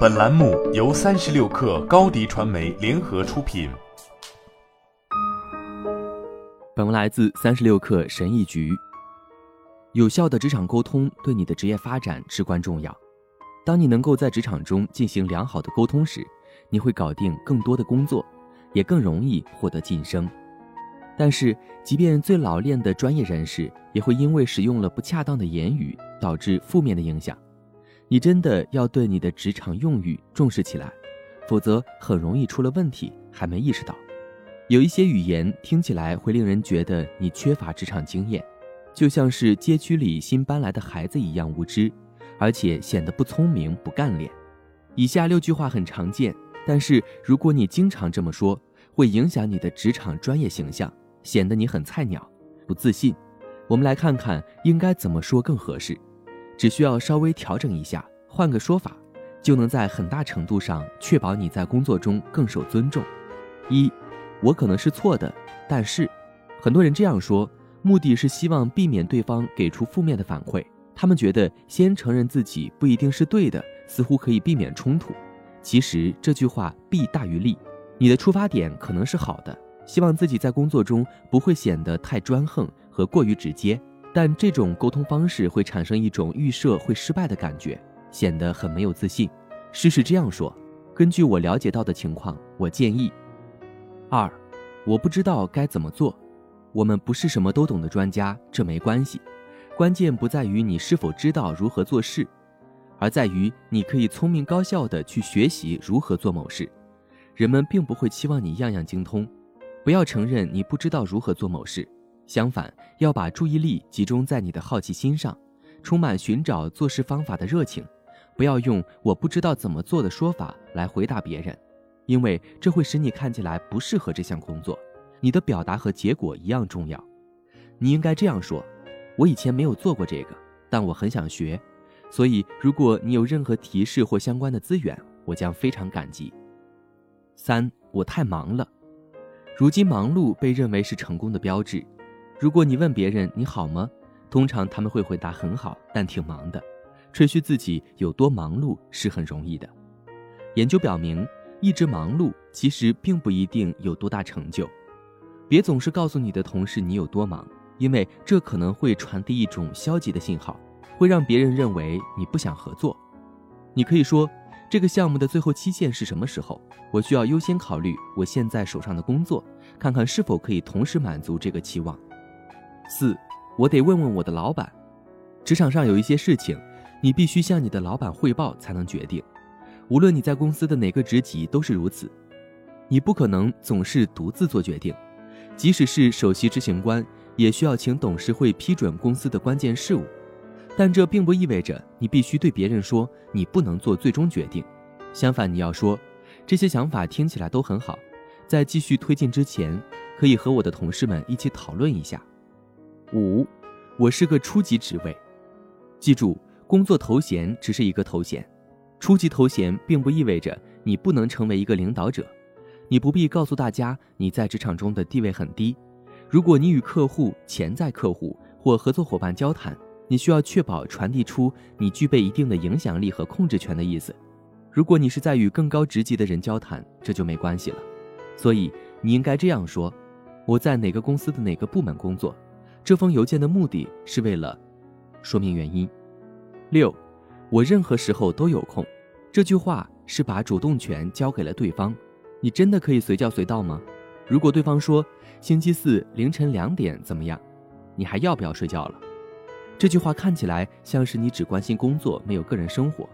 本栏目由三十六氪高低传媒联合出品。本文来自三十六氪神译局。有效的职场沟通对你的职业发展至关重要。当你能够在职场中进行良好的沟通时，你会搞定更多的工作，也更容易获得晋升。但是，即便最老练的专业人士，也会因为使用了不恰当的言语，导致负面的影响。你真的要对你的职场用语重视起来，否则很容易出了问题还没意识到。有一些语言听起来会令人觉得你缺乏职场经验，就像是街区里新搬来的孩子一样无知，而且显得不聪明不干练。以下六句话很常见，但是如果你经常这么说，会影响你的职场专业形象。显得你很菜鸟，不自信。我们来看看应该怎么说更合适，只需要稍微调整一下，换个说法，就能在很大程度上确保你在工作中更受尊重。一，我可能是错的，但是，很多人这样说，目的是希望避免对方给出负面的反馈。他们觉得先承认自己不一定是对的，似乎可以避免冲突。其实这句话弊大于利，你的出发点可能是好的。希望自己在工作中不会显得太专横和过于直接，但这种沟通方式会产生一种预设会失败的感觉，显得很没有自信。试试这样说：根据我了解到的情况，我建议。二，我不知道该怎么做。我们不是什么都懂的专家，这没关系。关键不在于你是否知道如何做事，而在于你可以聪明高效的去学习如何做某事。人们并不会期望你样样精通。不要承认你不知道如何做某事，相反，要把注意力集中在你的好奇心上，充满寻找做事方法的热情。不要用“我不知道怎么做”的说法来回答别人，因为这会使你看起来不适合这项工作。你的表达和结果一样重要。你应该这样说：“我以前没有做过这个，但我很想学，所以如果你有任何提示或相关的资源，我将非常感激。”三，我太忙了。如今忙碌被认为是成功的标志。如果你问别人你好吗，通常他们会回答很好，但挺忙的。吹嘘自己有多忙碌是很容易的。研究表明，一直忙碌其实并不一定有多大成就。别总是告诉你的同事你有多忙，因为这可能会传递一种消极的信号，会让别人认为你不想合作。你可以说。这个项目的最后期限是什么时候？我需要优先考虑我现在手上的工作，看看是否可以同时满足这个期望。四，我得问问我的老板。职场上有一些事情，你必须向你的老板汇报才能决定。无论你在公司的哪个职级都是如此。你不可能总是独自做决定，即使是首席执行官，也需要请董事会批准公司的关键事务。但这并不意味着你必须对别人说你不能做最终决定，相反，你要说这些想法听起来都很好，在继续推进之前，可以和我的同事们一起讨论一下。五，我是个初级职位，记住，工作头衔只是一个头衔，初级头衔并不意味着你不能成为一个领导者，你不必告诉大家你在职场中的地位很低。如果你与客户、潜在客户或合作伙伴交谈，你需要确保传递出你具备一定的影响力和控制权的意思。如果你是在与更高职级的人交谈，这就没关系了。所以你应该这样说：“我在哪个公司的哪个部门工作。”这封邮件的目的是为了说明原因。六，我任何时候都有空。这句话是把主动权交给了对方。你真的可以随叫随到吗？如果对方说星期四凌晨两点怎么样，你还要不要睡觉了？这句话看起来像是你只关心工作，没有个人生活。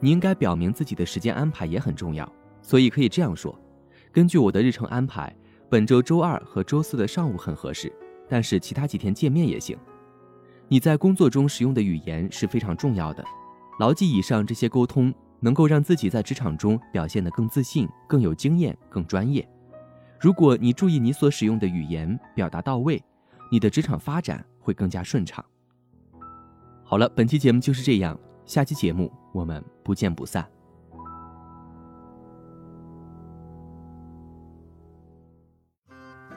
你应该表明自己的时间安排也很重要，所以可以这样说：根据我的日程安排，本周周二和周四的上午很合适，但是其他几天见面也行。你在工作中使用的语言是非常重要的，牢记以上这些沟通，能够让自己在职场中表现得更自信、更有经验、更专业。如果你注意你所使用的语言，表达到位，你的职场发展会更加顺畅。好了，本期节目就是这样，下期节目我们不见不散。